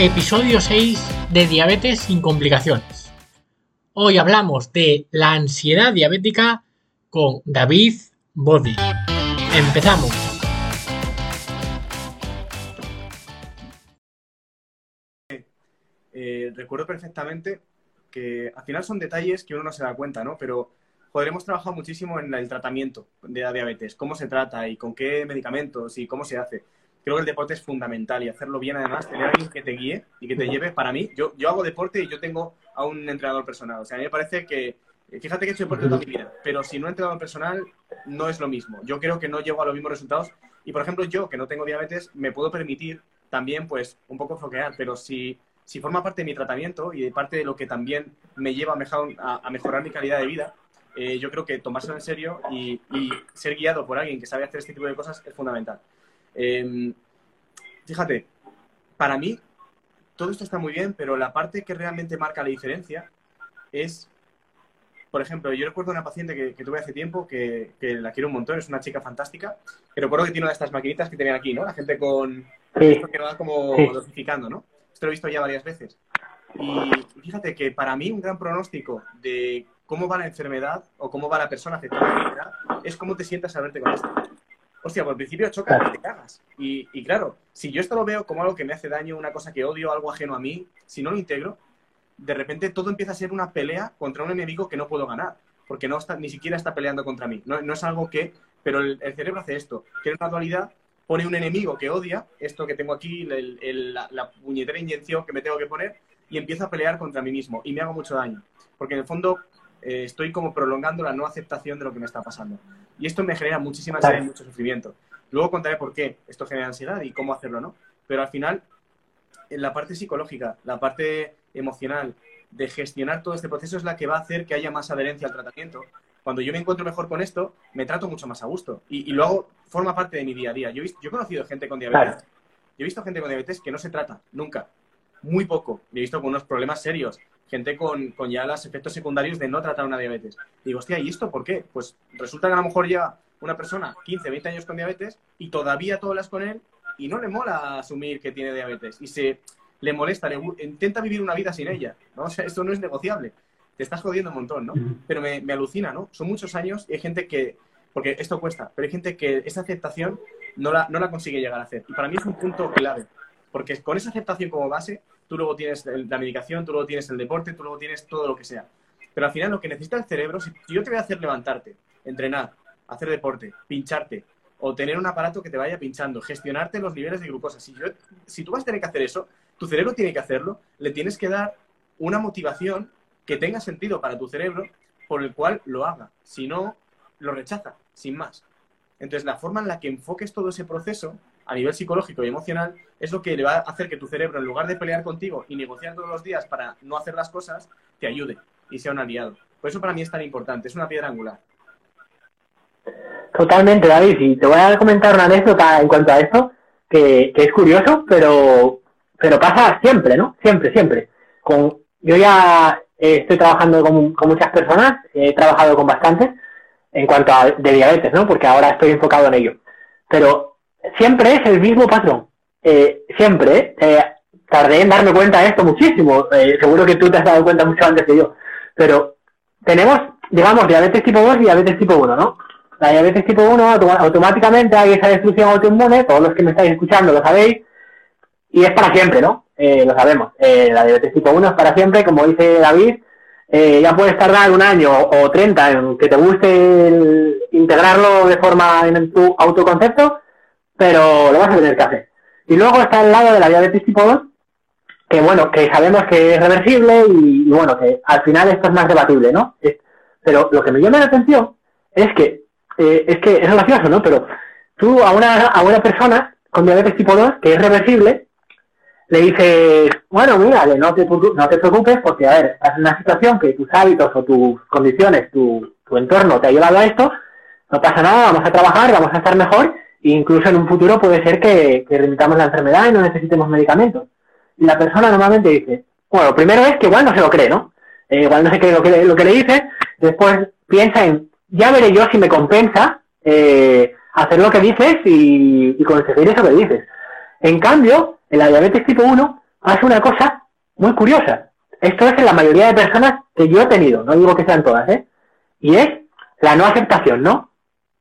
episodio 6 de Diabetes sin complicaciones. Hoy hablamos de la ansiedad diabética con David Body. Empezamos. Eh, recuerdo perfectamente que al final son detalles que uno no se da cuenta, ¿no? Pero podremos trabajar muchísimo en el tratamiento de la diabetes, cómo se trata y con qué medicamentos y cómo se hace creo que el deporte es fundamental y hacerlo bien además, tener a alguien que te guíe y que te lleve, para mí, yo, yo hago deporte y yo tengo a un entrenador personal. O sea, a mí me parece que, fíjate que he hecho deporte toda mi vida, pero si no he entrenador personal, no es lo mismo. Yo creo que no llego a los mismos resultados. Y, por ejemplo, yo, que no tengo diabetes, me puedo permitir también, pues, un poco floquear, pero si, si forma parte de mi tratamiento y de parte de lo que también me lleva a, mejorar mi calidad de vida, eh, yo creo que tomárselo en serio y, y, ser guiado por alguien que sabe hacer este tipo de cosas es fundamental. Em, fíjate, para mí todo esto está muy bien, pero la parte que realmente marca la diferencia es, por ejemplo, yo recuerdo una paciente que, tuve hace tiempo que, la quiero un montón, es una chica fantástica, pero recuerdo que tiene una de estas maquinitas que tenían aquí, ¿no? La gente con... Esto que va como dosificando, ¿no? Esto lo he visto ya varias veces. Y fíjate que para mí un gran pronóstico de cómo va la enfermedad o cómo va la persona afectada la enfermedad es cómo te sientas al verte con esto hostia, por principio choca y te cagas. Y, claro, si yo esto lo veo como algo que me hace daño, una cosa que odio, algo ajeno a mí, si no lo integro, de repente todo empieza a ser una pelea contra un enemigo que no puedo ganar, porque no está, ni siquiera está peleando contra mí. No, es algo que, pero el, cerebro hace esto, tiene una dualidad, pone un enemigo que odia, esto que tengo aquí, la, la puñetera inyección que me tengo que poner, y empiezo a pelear contra mí mismo, y me hago mucho daño. Porque en el fondo eh, estoy como prolongando la no aceptación de lo que me está pasando. Y esto me genera muchísima ansiedad y mucho sufrimiento. Luego contaré por qué esto genera ansiedad y cómo hacerlo, ¿no? Pero al final, en la parte psicológica, la parte emocional, de gestionar todo este proceso es la que va a hacer que haya más adherencia al tratamiento. Cuando yo me encuentro mejor con esto, me trato mucho más a gusto. Y, y luego forma parte de mi día a día. Yo he, yo he conocido gente con diabetes. Yo he visto gente con diabetes que no se trata, nunca. Muy poco. he visto con unos problemas serios gente con, con, ya los efectos secundarios de no tratar una diabetes. digo, hostia, ¿y esto por qué? Pues resulta que a lo mejor lleva una persona 15, 20 años con diabetes y todavía tú hablas con él y no le mola asumir que tiene diabetes y se le molesta, le, intenta vivir una vida sin ella, ¿no? O sea, esto no es negociable. Te estás jodiendo un montón, ¿no? Pero me, me alucina, ¿no? Son muchos años y hay gente que, porque esto cuesta, pero hay gente que esa aceptación no la, no la consigue llegar a hacer. Y para mí es un punto clave, porque con esa aceptación como base tú luego tienes la medicación, tú luego tienes el deporte, tú luego tienes todo lo que sea. Pero al final lo que necesita el cerebro, si yo te voy a hacer levantarte, entrenar, hacer deporte, pincharte, o tener un aparato que te vaya pinchando, gestionarte los niveles de glucosa. Si, yo, si tú vas a tener que hacer eso, tu cerebro tiene que hacerlo, le tienes que dar una motivación que tenga sentido para tu cerebro por el cual lo haga. Si no, lo rechaza, sin más. Entonces, la forma en la que enfoques todo ese proceso a nivel psicológico y emocional es lo que le va a hacer que tu cerebro, en lugar de pelear contigo y negociar todos los días para no hacer las cosas, te ayude y sea un aliado. Por eso para mí es tan importante, es una piedra angular. Totalmente, David. Y te voy a comentar una anécdota en cuanto a esto, que, es curioso, pero, pero pasa siempre, ¿no? Siempre, siempre. Con, yo ya estoy trabajando con, con muchas personas, he trabajado con bastantes en cuanto a de diabetes, ¿no? Porque ahora estoy enfocado en ello. Pero siempre es el mismo patrón. Eh, siempre. Eh, tardé en darme cuenta de esto muchísimo. Eh, seguro que tú te has dado cuenta mucho antes que yo. Pero tenemos, digamos, diabetes tipo 2 y diabetes tipo 1, ¿no? La diabetes tipo 1 automáticamente hay esa destrucción autoinmune, todos los que me estáis escuchando lo sabéis, y es para siempre, ¿no? lo sabemos. la diabetes tipo 1 es para siempre, como dice David, ya puedes tardar un año o 30 en que te guste integrarlo de forma en tu autoconcepto, pero lo vas a tener que hacer. Y luego está el lado de la diabetes tipo 2, que bueno, que sabemos que es reversible y, bueno, que al final esto es más debatible, ¿no? pero lo que me llama la atención es que, eh, es que es gracioso, ¿no? Pero tú a una, a una persona con diabetes tipo 2, que es reversible, le dices, bueno, mira, no te, no te preocupes porque, a ver, es una situación que tus hábitos o tus condiciones, tu, tu entorno te ha llevado a esto, no pasa nada, vamos a trabajar, vamos a estar mejor incluso en un futuro puede ser que, que remitamos la enfermedad y no necesitemos medicamentos. Y la persona normalmente dice, bueno, primero es que igual no se lo cree, ¿no? Eh, igual no se cree lo que, lo que le dice, después piensa en, ya veré yo si me compensa eh, hacer lo que dices y, conseguir eso que dices. En cambio, en la diabetes tipo 1, hace una cosa muy curiosa. Esto es en la mayoría de personas que yo he tenido, no digo que sean todas, ¿eh? Y es la no aceptación, ¿no?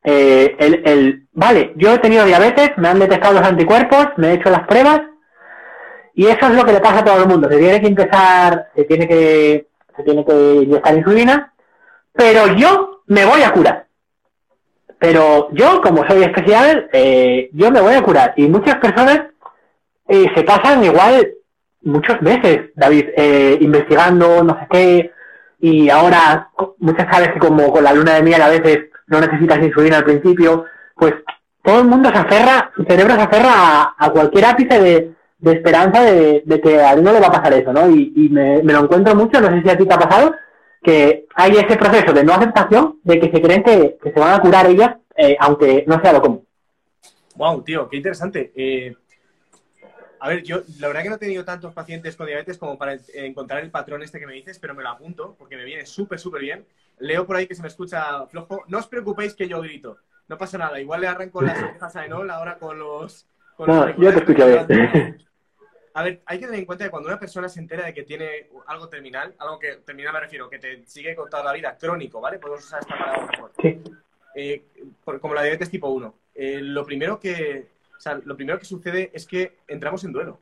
Eh, el, el, vale, yo he tenido diabetes, me han detectado los anticuerpos, me he hecho las pruebas, y eso es lo que le pasa a todo el mundo. Se tiene que empezar, se tiene que, se tiene que inyectar insulina, pero yo me voy a curar. Pero yo, como soy especial, eh, yo me voy a curar. Y muchas personas eh, se pasan igual muchos meses, David, eh, investigando no sé qué, y ahora muchas sabes que como con la luna de miel a veces no necesitas insulina al principio, pues todo el mundo se aferra, su cerebro se aferra a, cualquier ápice de, esperanza de, que a él no le va a pasar eso, ¿no? Y, me, lo encuentro mucho, no sé si a ti te ha pasado, que hay ese proceso de no aceptación, de que se creen que, se van a curar ellas, eh, aunque no sea lo común. Wow, tío, qué interesante. Eh, a ver, yo la verdad que no he tenido tantos pacientes con diabetes como para encontrar el patrón este que me dices, pero me lo apunto porque me viene súper, súper bien. Leo por ahí que se me escucha flojo. No os preocupéis que yo grito. No pasa nada. Igual le arranco las orejas a Enol ahora con los... no, yo te. A ver, hay que tener en cuenta que cuando una persona se entera de que tiene algo terminal, algo que terminal me refiero, que te sigue con toda la vida, crónico, ¿vale? Podemos usar esta palabra mejor. Sí. Eh, como la diabetes tipo 1. Eh, lo primero que, o sea, lo primero que sucede es que entramos en duelo,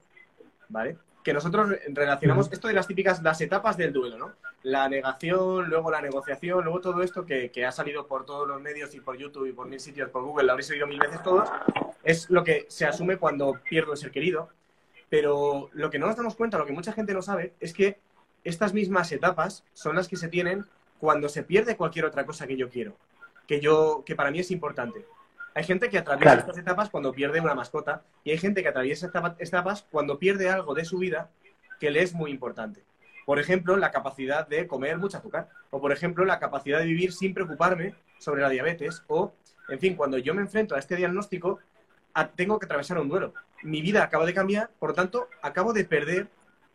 ¿vale? Que nosotros relacionamos esto de las típicas, las etapas del duelo, ¿no? La negación, luego la negociación, luego todo esto que, ha salido por todos los medios y por YouTube y por mil sitios, por Google, lo habréis oído mil veces todos, es lo que se asume cuando pierdo el ser querido. Pero lo que no nos damos cuenta, lo que mucha gente no sabe, es que estas mismas etapas son las que se tienen cuando se pierde cualquier otra cosa que yo quiero, que yo, que para mí es importante. Hay gente que atraviesa estas etapas cuando pierde una mascota y hay gente que atraviesa estas etapas cuando pierde algo de su vida que le es muy importante. Por ejemplo, la capacidad de comer mucha azúcar. O, por ejemplo, la capacidad de vivir sin preocuparme sobre la diabetes. O, en fin, cuando yo me enfrento a este diagnóstico, tengo que atravesar un duelo. Mi vida acaba de cambiar, por lo tanto, acabo de perder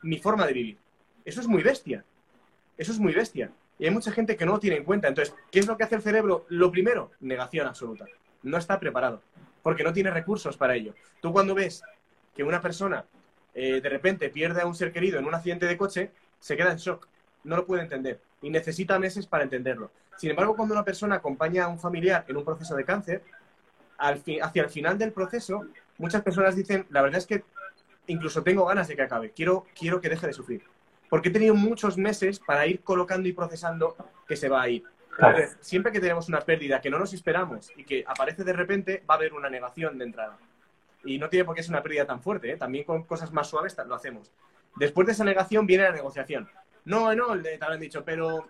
mi forma de vivir. Eso es muy bestia. Eso es muy bestia. Y hay mucha gente que no lo tiene en cuenta. Entonces, ¿qué es lo que hace el cerebro? Lo primero, negación absoluta no está preparado, porque no tiene recursos para ello. Tú cuando ves que una persona eh, de repente pierde a un ser querido en un accidente de coche, se queda en shock, no lo puede entender y necesita meses para entenderlo. Sin embargo, cuando una persona acompaña a un familiar en un proceso de cáncer, hacia el final del proceso, muchas personas dicen, la verdad es que incluso tengo ganas de que acabe, quiero, quiero que deje de sufrir. Porque he tenido muchos meses para ir colocando y procesando que se va a ir siempre que tenemos una pérdida que no nos esperamos y que aparece de repente, va a haber una negación de entrada. Y no tiene por qué ser una pérdida tan fuerte, ¿eh? también con cosas más suaves lo hacemos. Después de esa negación viene la negociación. No, no, te habrán dicho, pero,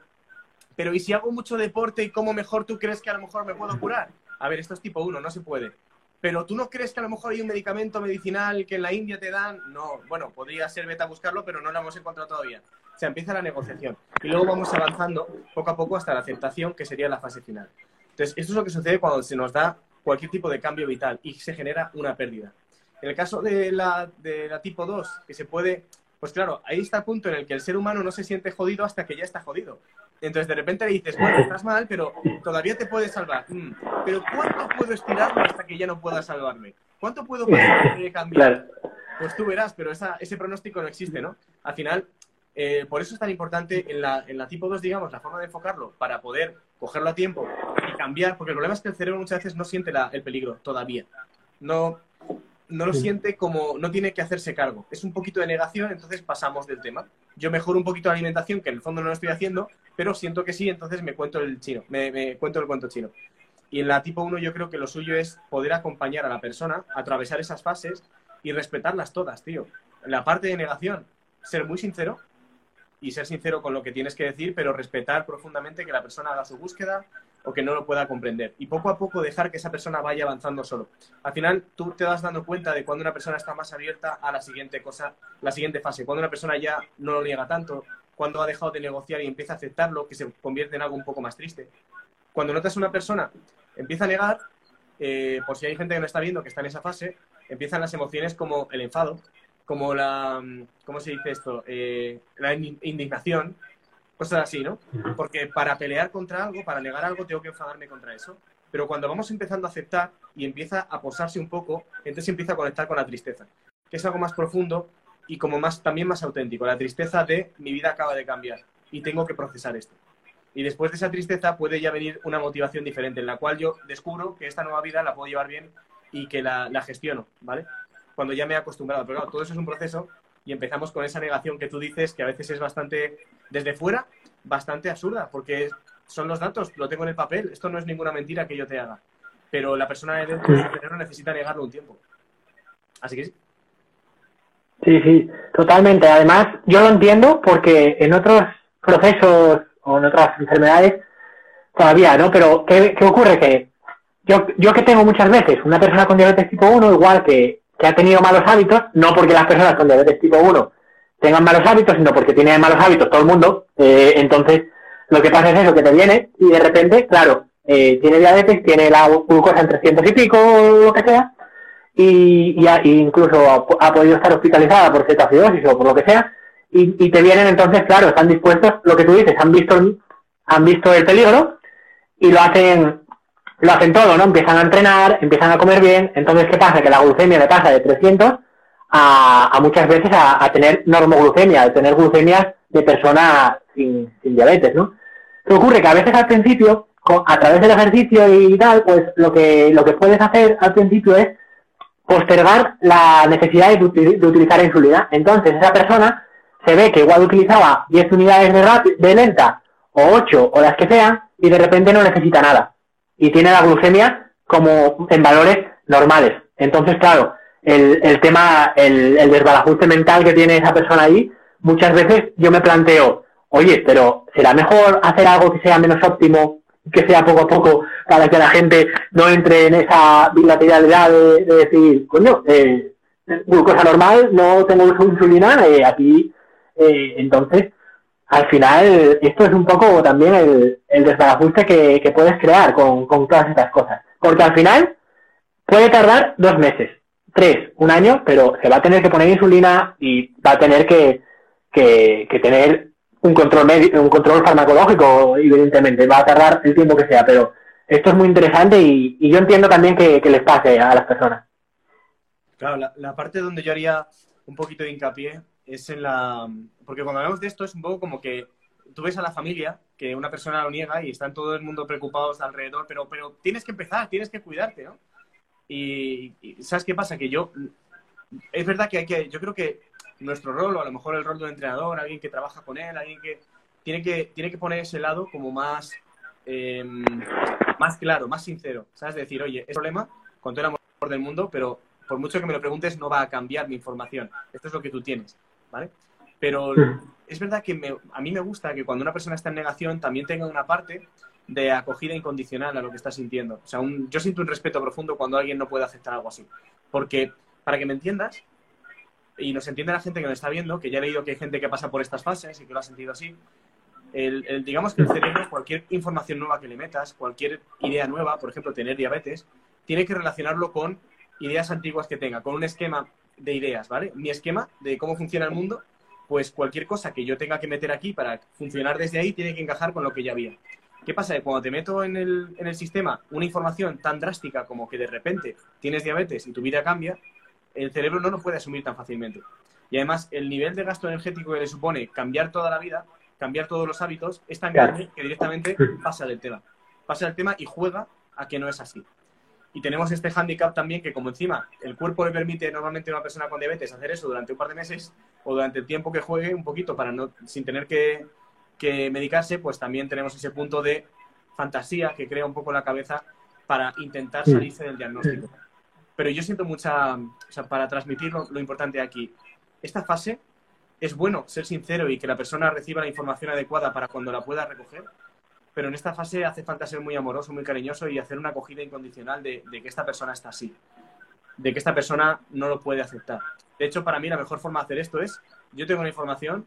pero ¿y si hago mucho deporte y como mejor tú crees que a lo mejor me puedo curar? A ver, esto es tipo uno, no se puede. Pero tú no crees que a lo mejor hay un medicamento medicinal que en la India te dan. No, bueno, podría ser beta buscarlo, pero no lo hemos encontrado todavía se empieza la negociación. Y luego vamos avanzando poco a poco hasta la aceptación, que sería la fase final. Entonces, esto es lo que sucede cuando se nos da cualquier tipo de cambio vital y se genera una pérdida. En el caso de la, de la tipo 2, que se puede, pues claro, ahí está el punto en el que el ser humano no se siente jodido hasta que ya está jodido. Entonces de repente le dices, bueno, estás mal, pero todavía te puedes salvar. Mm, pero ¿cuánto puedo estirarme hasta que ya no pueda salvarme? ¿Cuánto puedo pasar cambiar? Pues tú verás, pero ese pronóstico no existe, ¿no? Al final, eh, por eso es tan importante en la, en la tipo 2, digamos, la forma de enfocarlo para poder cogerlo a tiempo y cambiar, porque el problema es que el cerebro muchas veces no siente el peligro todavía. No, no lo siente como, no tiene que hacerse cargo. Es un poquito de negación, entonces pasamos del tema. Yo mejoro un poquito la alimentación, que en el fondo no lo estoy haciendo, pero siento que sí, entonces me cuento el chino, me, me cuento el cuento chino. Y en la tipo 1 yo creo que lo suyo es poder acompañar a la persona, atravesar esas fases y respetarlas todas, tío. La parte de negación, ser muy sincero, y ser sincero con lo que tienes que decir, pero respetar profundamente que la persona haga su búsqueda o que no lo pueda comprender. Y poco a poco dejar que esa persona vaya avanzando solo. Al final, tú te vas dando cuenta de cuando una persona está más abierta a la siguiente cosa, la siguiente fase. Cuando una persona ya no lo niega tanto, cuando ha dejado de negociar y empieza a aceptarlo, que se convierte en algo un poco más triste. Cuando notas una persona empieza a negar, eh, por si hay gente que no está viendo que está en esa fase, empiezan las emociones como el enfado, como la, mm, ¿cómo se dice esto? Eh, la indignación, cosas así, ¿no? Porque para pelear contra algo, para negar algo, tengo que enfadarme contra eso. Pero cuando vamos empezando a aceptar y empieza a posarse un poco, entonces empieza a conectar con la tristeza, que es algo más profundo y como más, también más auténtico, la tristeza de mi vida acaba de cambiar y tengo que procesar esto. Y después de esa tristeza puede ya venir una motivación diferente, en la cual yo descubro que esta nueva vida la puedo llevar bien y que la, la gestiono, ¿vale? Cuando ya me he acostumbrado. Pero claro, todo eso es un proceso y empezamos con esa negación que tú dices, que a veces es bastante, desde fuera, bastante absurda, porque son los datos, lo tengo en el papel, esto no es ninguna mentira que yo te haga. Pero la persona de dentro del cerebro necesita negarlo un tiempo. Así que sí. Sí, sí, totalmente. Además, yo lo entiendo porque en otros procesos o en otras enfermedades todavía, ¿no? Pero ¿qué, qué ocurre? Que yo, yo que tengo muchas veces una persona con diabetes tipo 1, igual que, que ha tenido malos hábitos, no porque las personas con diabetes tipo 1 tengan malos hábitos, sino porque tiene malos hábitos todo el mundo, eh, entonces lo que pasa es eso, que te viene y de repente, claro, eh, tiene diabetes, tiene la glucosa en 300 y pico, o lo que sea, y, y, y incluso ha, podido estar hospitalizada por cetoacidosis o por lo que sea, y, y te vienen entonces, claro, están dispuestos, lo que tú dices, han visto, han visto el peligro y lo hacen, lo hacen todo, ¿no? Empiezan a entrenar, empiezan a comer bien, entonces ¿qué pasa? Que la glucemia le pasa de 300 a, muchas veces a, tener normoglucemia, a tener glucemias de persona sin, diabetes, ¿no? ¿Qué ocurre? Que a veces al principio, a través del ejercicio y tal, pues lo que, lo que puedes hacer al principio es postergar la necesidad de, de utilizar insulina. Entonces, esa persona se ve que igual utilizaba 10 unidades de, de lenta o 8 o las que sean y de repente no necesita nada. Y tiene la glucemia como en valores normales. Entonces, claro, el, el tema, el, el desbarajuste mental que tiene esa persona ahí, muchas veces yo me planteo, oye, pero ¿será mejor hacer algo que sea menos óptimo, que sea poco a poco, para que la gente no entre en esa bilateralidad de, de decir, coño, eh, glucosa normal, no tengo insulina, eh, aquí, eh, entonces, al final, esto es un poco también el, el desbarajuste que, puedes crear con, todas estas cosas. Porque al final puede tardar dos meses, tres, un año, pero se va a tener que poner insulina y va a tener que, tener un control un control farmacológico, evidentemente, va a tardar el tiempo que sea, pero esto es muy interesante y, y yo entiendo también que, les pase a las personas. Claro, la, la parte donde yo haría un poquito de hincapié es en la... Porque cuando hablamos de esto es un poco como que tú ves a la familia, que una persona lo niega y están todo el mundo preocupados de alrededor, pero, pero tienes que empezar, tienes que cuidarte. Y, y ¿sabes qué pasa? Que yo... Es verdad que hay que... Yo creo que nuestro rol, o a lo mejor el rol de un entrenador, alguien que trabaja con él, alguien que tiene que, tiene que poner ese lado como más, eh, más claro, más sincero. ¿Sabes? Decir, oye, es problema con todo el amor del mundo, pero por mucho que me lo preguntes, no va a cambiar mi información. Esto es lo que tú tienes, ¿vale? Pero es verdad que me- a mí me gusta que cuando una persona está en negación también tenga una parte de acogida incondicional a lo que está sintiendo. O sea, un- yo siento un respeto profundo cuando alguien no puede aceptar algo así. Porque, para que me entiendas, y nos entienda la gente que nos está viendo, que ya he leído que hay gente que pasa por estas fases y que lo ha sentido así, el, el- digamos que el cerebro, cualquier información nueva que le metas, cualquier idea nueva, por ejemplo, tener diabetes, tiene que relacionarlo con ideas antiguas que tenga, con un esquema de ideas, ¿vale? Mi esquema de cómo funciona el mundo, pues cualquier cosa que yo tenga que meter aquí para funcionar desde ahí tiene que encajar con lo que ya había. ¿Qué pasa? Que cuando te meto en el, en el sistema una información tan drástica como que de repente tienes diabetes y tu vida cambia, el cerebro no lo puede asumir tan fácilmente. Y además, el nivel de gasto energético que le supone cambiar toda la vida, cambiar todos los hábitos, es tan grande que directamente pasa del tema. Pasa del tema y juega a que no es así. Y tenemos este hándicap también que como encima el cuerpo le permite normalmente a una persona con diabetes hacer eso durante un par de meses o durante el tiempo que juegue un poquito para no sin tener que, que medicarse, pues también tenemos ese punto de fantasía que crea un poco la cabeza para intentar salirse del diagnóstico. Pero yo siento mucha, o sea, para transmitir lo, lo importante aquí, esta fase es bueno ser sincero y que la persona reciba la información adecuada para cuando la pueda recoger, pero en esta fase hace falta ser muy amoroso, muy cariñoso y hacer una acogida incondicional de, de que esta persona está así, de que esta persona no lo puede aceptar. De hecho, para mí la mejor forma de hacer esto es, yo tengo la información,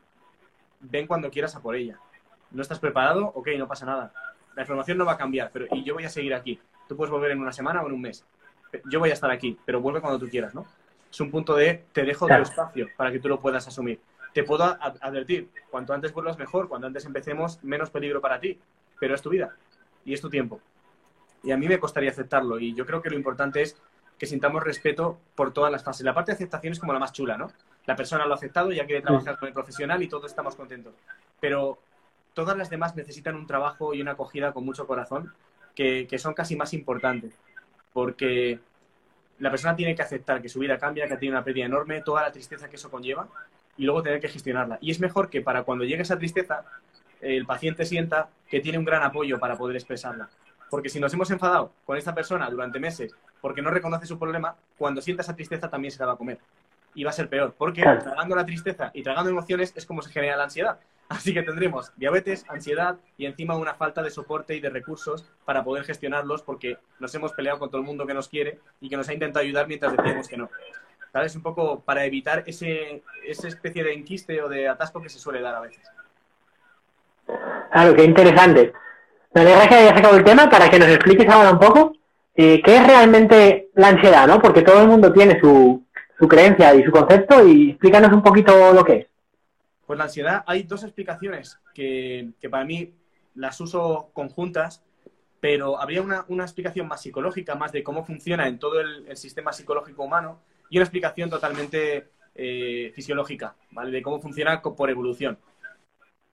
ven cuando quieras a por ella. ¿No estás preparado? Ok, no pasa nada. La información no va a cambiar, pero y yo voy a seguir aquí. Tú puedes volver en una semana o en un mes. Yo voy a estar aquí, pero vuelve cuando tú quieras, ¿no? Es un punto de te dejo Claro. tu espacio para que tú lo puedas asumir. Te puedo advertir, cuanto antes vuelvas mejor, cuanto antes empecemos, menos peligro para ti, pero es tu vida y es tu tiempo. Y a mí me costaría aceptarlo y yo creo que lo importante es que sintamos respeto por todas las fases. La parte de aceptación es como la más chula, ¿no? La persona lo ha aceptado, ya quiere trabajar con el profesional y todos estamos contentos. Pero todas las demás necesitan un trabajo y una acogida con mucho corazón que, que son casi más importantes. Porque la persona tiene que aceptar que su vida cambia, que tiene una pérdida enorme, toda la tristeza que eso conlleva y luego tener que gestionarla. Y es mejor que para cuando llegue esa tristeza, el paciente sienta que tiene un gran apoyo para poder expresarla. Porque si nos hemos enfadado con esta persona durante meses porque no reconoce su problema, cuando sienta esa tristeza también se la va a comer. Y va a ser peor, porque tragando la tristeza y tragando emociones es como se genera la ansiedad. Así que tendremos diabetes, ansiedad y encima una falta de soporte y de recursos para poder gestionarlos porque nos hemos peleado con todo el mundo que nos quiere y que nos ha intentado ayudar mientras decíamos que no. ¿Sabes? Un poco para evitar ese, esa especie de enquiste o de atasco que se suele dar a veces. Claro, qué interesante. Me alegra que hayas sacado el tema para que nos expliques ahora un poco eh, qué es realmente la ansiedad, ¿no? Porque todo el mundo tiene su, su creencia y su concepto y explícanos un poquito lo que es. Pues la ansiedad, hay dos explicaciones que, que para mí las uso conjuntas, pero habría una, una, explicación más psicológica, más de cómo funciona en todo el, sistema psicológico humano, y una explicación totalmente eh, fisiológica, ¿vale? De cómo funciona por evolución.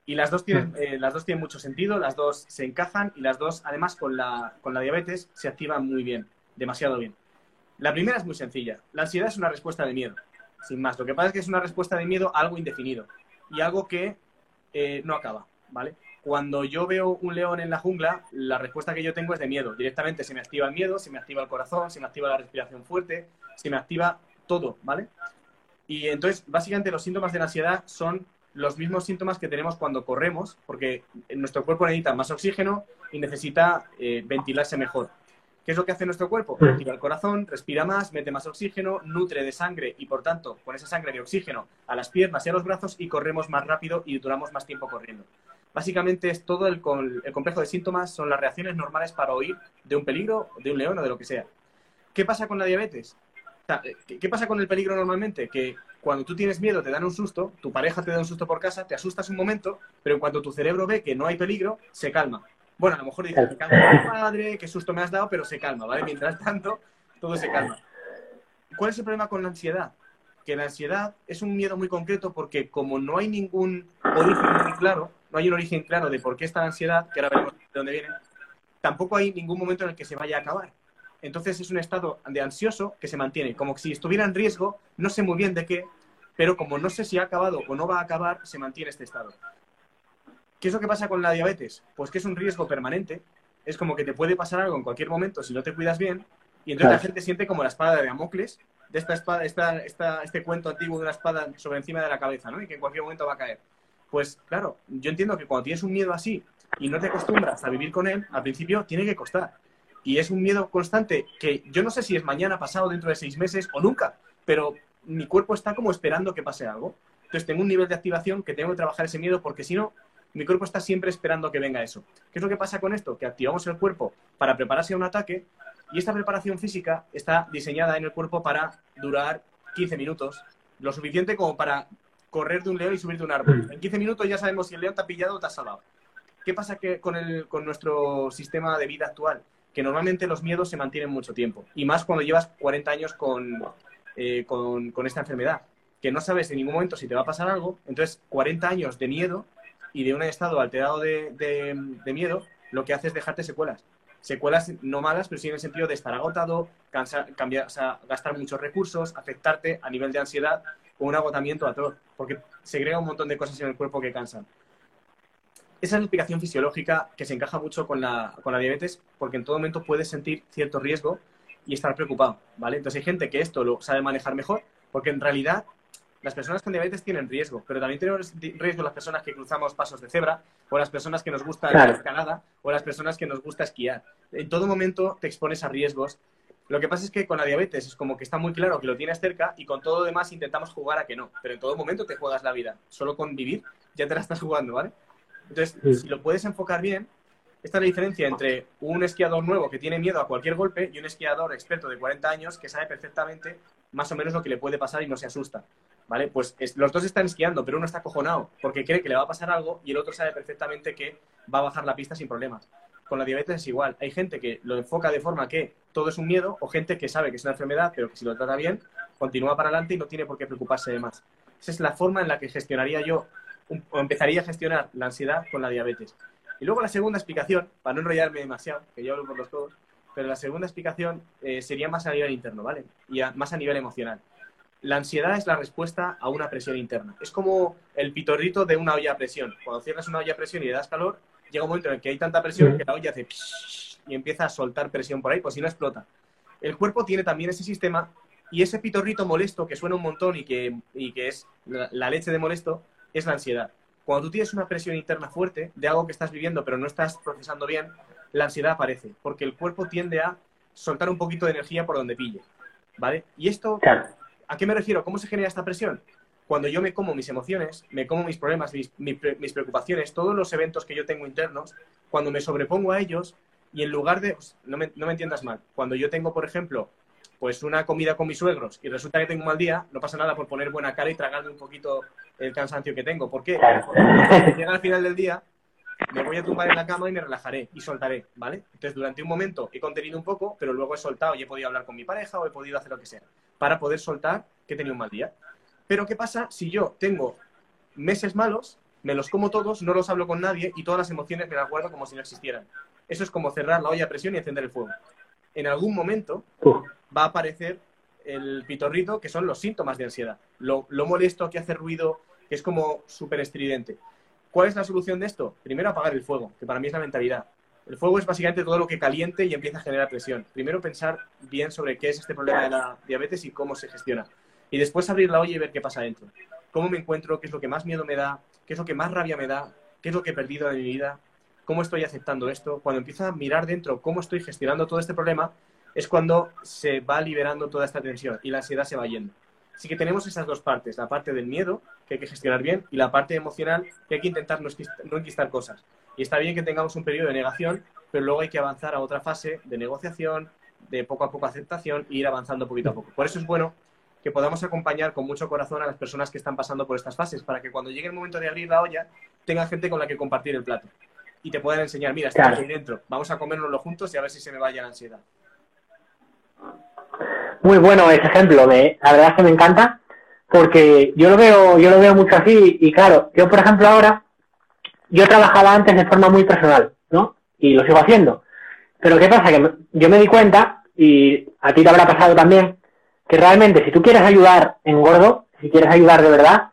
Y las dos, tienen, eh, las dos tienen mucho sentido, las dos se encajan y las dos, además, con la, con la diabetes se activan muy bien, demasiado bien. La primera es muy sencilla. La ansiedad es una respuesta de miedo, sin más. Lo que pasa es que es una respuesta de miedo a algo indefinido y algo que eh, no acaba, ¿vale? Cuando yo veo un león en la jungla, la respuesta que yo tengo es de miedo. Directamente se me activa el miedo, se me activa el corazón, se me activa la respiración fuerte, se me activa todo, ¿vale? Y entonces, básicamente, los síntomas de la ansiedad son los mismos síntomas que tenemos cuando corremos, porque nuestro cuerpo necesita más oxígeno y necesita eh, ventilarse mejor. ¿Qué es lo que hace nuestro cuerpo? Activa el corazón, respira más, mete más oxígeno, nutre de sangre y, por tanto, con esa sangre de oxígeno a las piernas y a los brazos y corremos más rápido y duramos más tiempo corriendo. Básicamente es todo el, el complejo de síntomas, son las reacciones normales para huir de un peligro, de un león o de lo que sea. ¿Qué pasa con la diabetes? ¿Qué pasa con el peligro normalmente? Que cuando tú tienes miedo, te dan un susto, tu pareja te da un susto por casa, te asustas un momento, pero en cuanto tu cerebro ve que no hay peligro, se calma. Bueno, a lo mejor dices, me calma madre, qué susto me has dado, pero se calma, ¿vale? Mientras tanto, todo se calma. ¿Cuál es el problema con la ansiedad? Que la ansiedad es un miedo muy concreto porque como no hay ningún origen muy claro, no hay un origen claro de por qué está la ansiedad, que ahora veremos de dónde viene, tampoco hay ningún momento en el que se vaya a acabar. Entonces es un estado de ansioso que se mantiene, como si estuviera en riesgo, no sé muy bien de qué, pero como no sé si ha acabado o no va a acabar, se mantiene este estado. ¿Qué es lo que pasa con la diabetes? Pues que es un riesgo permanente, es como que te puede pasar algo en cualquier momento si no te cuidas bien, y entonces la gente siente como la espada de Damocles, de esta espada, esta, esta, este cuento antiguo de una espada sobre encima de la cabeza, ¿no? Y que en cualquier momento va a caer. Pues claro, yo entiendo que cuando tienes un miedo así y no te acostumbras a vivir con él, al principio tiene que costar. Y es un miedo constante que yo no sé si es mañana, pasado, dentro de seis meses o nunca, pero mi cuerpo está como esperando que pase algo. Entonces tengo un nivel de activación que tengo que trabajar ese miedo porque si no, mi cuerpo está siempre esperando que venga eso. ¿Qué es lo que pasa con esto? Que activamos el cuerpo para prepararse a un ataque y esta preparación física está diseñada en el cuerpo para durar 15 minutos, lo suficiente como para correr de un león y subir de un árbol. En 15 minutos ya sabemos si el león te ha pillado o te ha salvado. ¿Qué pasa que con, el, con nuestro sistema de vida actual? Que normalmente los miedos se mantienen mucho tiempo. Y más cuando llevas 40 años eh, con, con, esta enfermedad, que no sabes en ningún momento si te va a pasar algo. Entonces, 40 años de miedo y de un estado alterado de, de, miedo, lo que hace es dejarte secuelas. Secuelas no malas, pero sí en el sentido de estar agotado, cansar, cambiar, gastar muchos recursos, afectarte a nivel de ansiedad o un agotamiento atroz, porque segrega un montón de cosas en el cuerpo que cansan esa es la explicación fisiológica que se encaja mucho con la, con la diabetes, porque en todo momento puedes sentir cierto riesgo y estar preocupado, ¿vale? Entonces hay gente que esto lo sabe manejar mejor, porque en realidad las personas con diabetes tienen riesgo, pero también tenemos riesgo las personas que cruzamos pasos de cebra, o las personas que nos gusta la escalada, o las personas que nos gusta esquiar. En todo momento te expones a riesgos. Lo que pasa es que con la diabetes es como que está muy claro que lo tienes cerca y con todo lo demás intentamos jugar a que no, pero en todo momento te juegas la vida. Solo con vivir ya te la estás jugando, ¿vale? Entonces, si lo puedes enfocar bien, esta es la diferencia entre un esquiador nuevo que tiene miedo a cualquier golpe y un esquiador experto de 40 años que sabe perfectamente más o menos lo que le puede pasar y no se asusta. ¿Vale? Pues los dos están esquiando, pero uno está acojonado porque cree que le va a pasar algo y el otro sabe perfectamente que va a bajar la pista sin problemas. Con la diabetes es igual. Hay gente que lo enfoca de forma que todo es un miedo o gente que sabe que es una enfermedad, pero que si lo trata bien, continúa para adelante y no tiene por qué preocuparse de más. Esa es la forma en la que gestionaría yo o empezaría a gestionar la ansiedad con la diabetes. Y luego la segunda explicación, para no enrollarme demasiado, que yo hablo por los codos, pero la segunda explicación eh, sería más a nivel interno, ¿vale? Y más a nivel emocional. La ansiedad es la respuesta a una presión interna. Es como el pitorrito de una olla a presión. Cuando cierras una olla a presión y le das calor, llega un momento en el que hay tanta presión que la olla hace y empieza a soltar presión por ahí, pues si no explota. El cuerpo tiene también ese sistema y ese pitorrito molesto que suena un montón y que, que es la, leche de molesto es la ansiedad. Cuando tú tienes una presión interna fuerte de algo que estás viviendo pero no estás procesando bien, la ansiedad aparece, porque el cuerpo tiende a soltar un poquito de energía por donde pille. ¿Vale? Y esto, ¿a qué me refiero? ¿Cómo se genera esta presión? Cuando yo me como mis emociones, me como mis problemas, mis, mis preocupaciones, todos los eventos que yo tengo internos, cuando me sobrepongo a ellos, y en lugar de, pues, no me, no me entiendas mal, cuando yo tengo, por ejemplo, pues una comida con mis suegros y resulta que tengo un mal día, no pasa nada por poner buena cara y tragarme un poquito el cansancio que tengo. ¿Por qué? Porque llega al final del día, me voy a tumbar en la cama y me relajaré y soltaré, ¿vale? Entonces, durante un momento he contenido un poco, pero luego he soltado y he podido hablar con mi pareja o he podido hacer lo que sea para poder soltar que he tenido un mal día. Pero, ¿qué pasa si yo tengo meses malos, me los como todos, no los hablo con nadie y todas las emociones me las guardo como si no existieran? Eso es como cerrar la olla a presión y encender el fuego. En algún momento va a aparecer el pitorrito, que son los síntomas de ansiedad. Lo, molesto, que hace ruido, que es como súper estridente. ¿Cuál es la solución de esto? Primero apagar el fuego, que para mí es la mentalidad. El fuego es básicamente todo lo que caliente y empieza a generar presión. Primero pensar bien sobre qué es este problema de la diabetes y cómo se gestiona. Y después abrir la olla y ver qué pasa dentro. Cómo me encuentro, qué es lo que más miedo me da, qué es lo que más rabia me da, qué es lo que he perdido de mi vida, cómo estoy aceptando esto, cuando empiezo a mirar dentro cómo estoy gestionando todo este problema, es cuando se va liberando toda esta tensión y la ansiedad se va yendo. Así que tenemos esas dos partes, la parte del miedo, que hay que gestionar bien, y la parte emocional, que hay que intentar no enquistar cosas. Y está bien que tengamos un periodo de negación, pero luego hay que avanzar a otra fase de negociación, de poco a poco aceptación e ir avanzando poquito a poco. Por eso es bueno que podamos acompañar con mucho corazón a las personas que están pasando por estas fases, para que cuando llegue el momento de abrir la olla, tenga gente con la que compartir el plato y te puedan enseñar, mira, estamos ahí dentro, vamos a comérnoslo juntos y a ver si se me vaya la ansiedad. Muy bueno ese ejemplo, me, la verdad es que me encanta, porque yo lo veo, yo lo veo mucho así, y claro, yo por ejemplo ahora, yo trabajaba antes de forma muy personal, ¿no? Y lo sigo haciendo. Pero ¿qué pasa? Que yo me di cuenta, y a ti te habrá pasado también, que realmente si tú quieres ayudar en gordo, si quieres ayudar de verdad,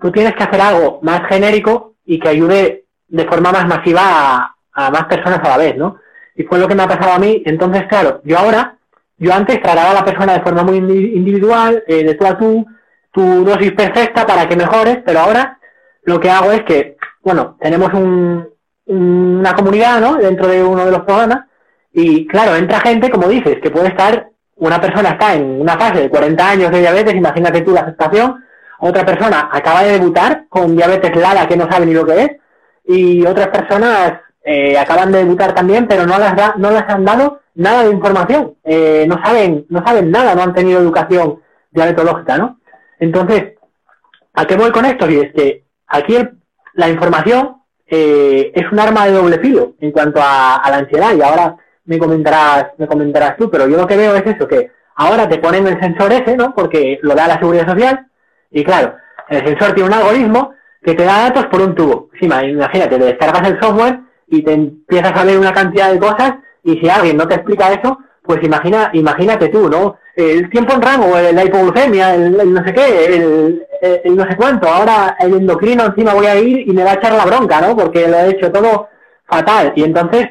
tú tienes que hacer algo más genérico y que ayude de forma más masiva a, más personas a la vez, ¿no? Y fue lo que me ha pasado a mí. Entonces, claro, yo ahora, yo antes trataba a la persona de forma muy individual, eh, de tú a tú, tu dosis perfecta para que mejores, pero ahora lo que hago es que, bueno, tenemos un, una comunidad, ¿no? Dentro de uno de los programas, y claro, entra gente, como dices, que puede estar, una persona está en una fase de 40 años de diabetes, imagínate tú la aceptación, otra persona acaba de debutar con diabetes LADA que no sabe ni lo que es, y otras personas eh, acaban de debutar también, pero no las, no les han dado nada de información, eh, no saben no saben nada, no han tenido educación diabetológica, ¿no? Entonces, ¿a qué voy con esto? Y es que aquí la información eh, es un arma de doble filo en cuanto a, la ansiedad y ahora me comentarás me comentarás tú, pero yo lo que veo es eso, que ahora te ponen el sensor ese, ¿no? Porque lo da la seguridad social y claro, el sensor tiene un algoritmo que te da datos por un tubo. Sí, imagínate, te descargas el software y te empiezas a leer una cantidad de cosas y si alguien no te explica eso, pues imagina, imagínate tú, ¿no? El tiempo en rango, la hipoglucemia, el, no sé qué, el, no sé cuánto. Ahora el endocrino encima voy a ir y me va a echar la bronca, ¿no? Porque lo he hecho todo fatal. Y entonces,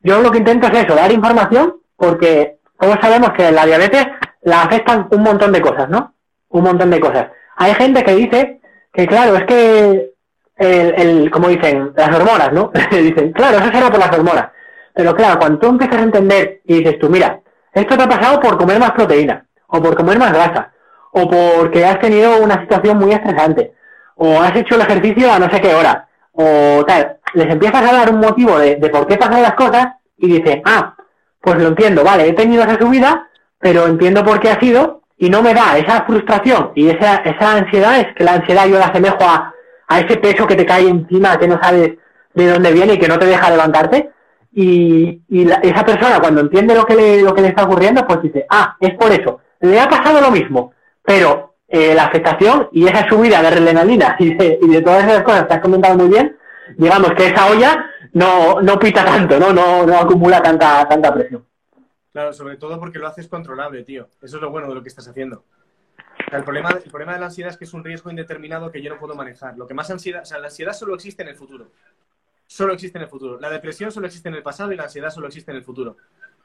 yo lo que intento es eso, dar información, porque todos sabemos que la diabetes la afectan un montón de cosas, ¿no? Un montón de cosas. Hay gente que dice que claro, es que, el, el, como dicen, las hormonas, ¿no? dicen, claro, eso será por las hormonas. Pero claro, cuando tú empiezas a entender y dices tú, mira, esto te ha pasado por comer más proteína, o por comer más grasa, o porque has tenido una situación muy estresante, o has hecho el ejercicio a no sé qué hora, o tal, les empiezas a dar un motivo de, de por qué pasan las cosas y dicen, ah, pues lo entiendo, vale, he tenido esa subida, pero entiendo por qué ha sido y no me da esa frustración y esa, esa ansiedad, es que la ansiedad yo la asemejo a, a ese peso que te cae encima, que no sabes de dónde viene y que no te deja levantarte. Y, y esa persona cuando entiende lo que, le, lo que le está ocurriendo, pues dice, ah, es por eso. Le ha pasado lo mismo, pero eh, la afectación y esa subida de adrenalina y de, y de todas esas cosas que has comentado muy bien, digamos que esa olla no, no pita tanto, ¿no? No, no acumula tanta, tanta presión. Claro, sobre todo porque lo haces controlable, tío. Eso es lo bueno de lo que estás haciendo. O sea, el, problema, el problema de la ansiedad es que es un riesgo indeterminado que yo no puedo manejar. Lo que más ansiedad, o sea, la ansiedad solo existe en el futuro. Solo existe en el futuro. La depresión solo existe en el pasado y la ansiedad solo existe en el futuro.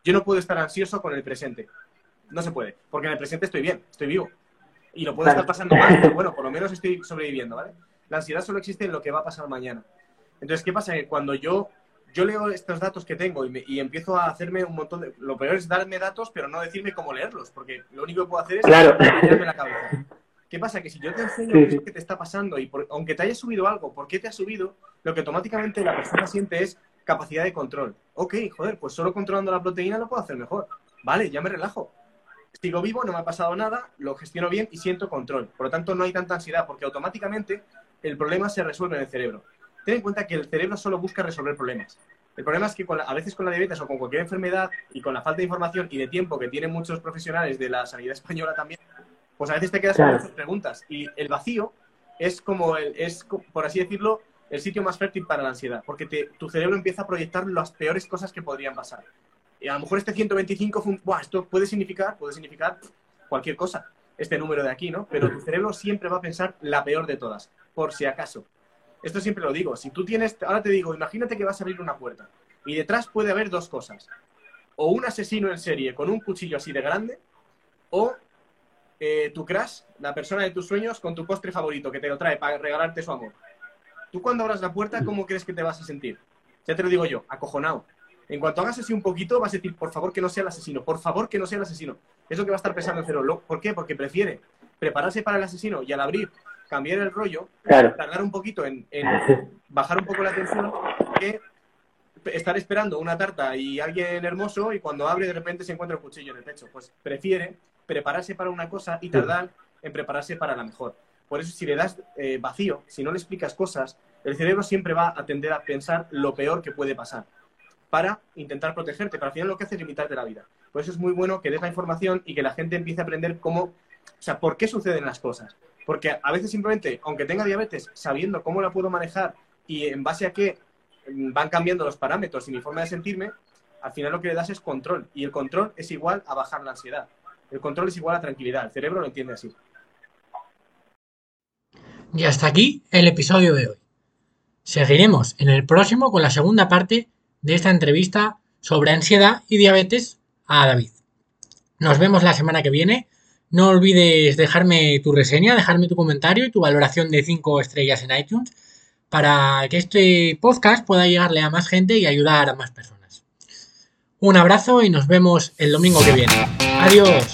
Yo no puedo estar ansioso con el presente. No se puede. Porque en el presente estoy bien, estoy vivo. Y lo puedo estar pasando mal, pero bueno, por lo menos estoy sobreviviendo, ¿vale? La ansiedad solo existe en lo que va a pasar mañana. Entonces, ¿qué pasa? Que cuando yo, yo leo estos datos que tengo y, me- y empiezo a hacerme un montón de... Lo peor es darme datos, pero no decirme cómo leerlos, porque lo único que puedo hacer es Claro. la cabeza. ¿Qué pasa? Que si yo te enseño Sí, qué es sí. lo que te está pasando y por- aunque te haya subido algo, ¿por qué te ha subido? Lo que automáticamente la persona siente es capacidad de control. Ok, joder, pues solo controlando la proteína lo puedo hacer mejor. Vale, ya me relajo. Sigo vivo, no me ha pasado nada, lo gestiono bien y siento control. Por lo tanto, no hay tanta ansiedad porque automáticamente el problema se resuelve en el cerebro. Ten en cuenta que el cerebro solo busca resolver problemas. El problema es que con la- a veces con la diabetes o con cualquier enfermedad y con la falta de información y de tiempo que tienen muchos profesionales de la sanidad española también, pues a veces te quedas Claro. con muchas preguntas. Y el vacío es como, el, es, por así decirlo, el sitio más fértil para la ansiedad, porque te- tu cerebro empieza a proyectar las peores cosas que podrían pasar. Y a lo mejor este 125, fue un- ¡buah! esto puede significar, puede significar cualquier cosa, este número de aquí, ¿no? Pero tu cerebro siempre va a pensar la peor de todas, por si acaso. Esto siempre lo digo. Si tú tienes, ahora te digo, imagínate que vas a abrir una puerta y detrás puede haber dos cosas. O un asesino en serie con un cuchillo así de grande, o eh, tu crush, la persona de tus sueños, con tu postre favorito que te lo trae para regalarte su amor. Tú cuando abras la puerta, ¿cómo crees que te vas a sentir? Ya te lo digo yo, acojonado. En cuanto hagas así un poquito, vas a decir, por favor que no sea el asesino, por favor que no sea el asesino. Es lo que va a estar pensando el cerebro. ¿Por qué? Porque prefiere prepararse para el asesino y al abrir, cambiar el rollo, Claro. tardar un poquito en, en bajar un poco la tensión que estar esperando una tarta y alguien hermoso y cuando abre de repente se encuentra un cuchillo en el pecho. Pues prefiere prepararse para una cosa y tardar en prepararse para la mejor. Por eso si le das eh, vacío, si no le explicas cosas, el cerebro siempre va a tender a pensar lo peor que puede pasar para intentar protegerte, pero al final lo que hace es limitarte la vida. Por eso es muy bueno que des la información y que la gente empiece a aprender cómo, o sea, por qué suceden las cosas. Porque a veces simplemente, aunque tenga diabetes, sabiendo cómo la puedo manejar y en base a qué mm, van cambiando los parámetros y mi forma de sentirme, al final lo que le das es control. Y el control es igual a bajar la ansiedad. El control es igual a tranquilidad. El cerebro lo entiende así. Y hasta aquí el episodio de hoy. Seguiremos en el próximo con la segunda parte de esta entrevista sobre ansiedad y diabetes a David. Nos vemos la semana que viene. No olvides dejarme tu reseña, dejarme tu comentario y tu valoración de 5 estrellas en iTunes para que este podcast pueda llegarle a más gente y ayudar a más personas. Un abrazo y nos vemos el domingo que viene. Adiós.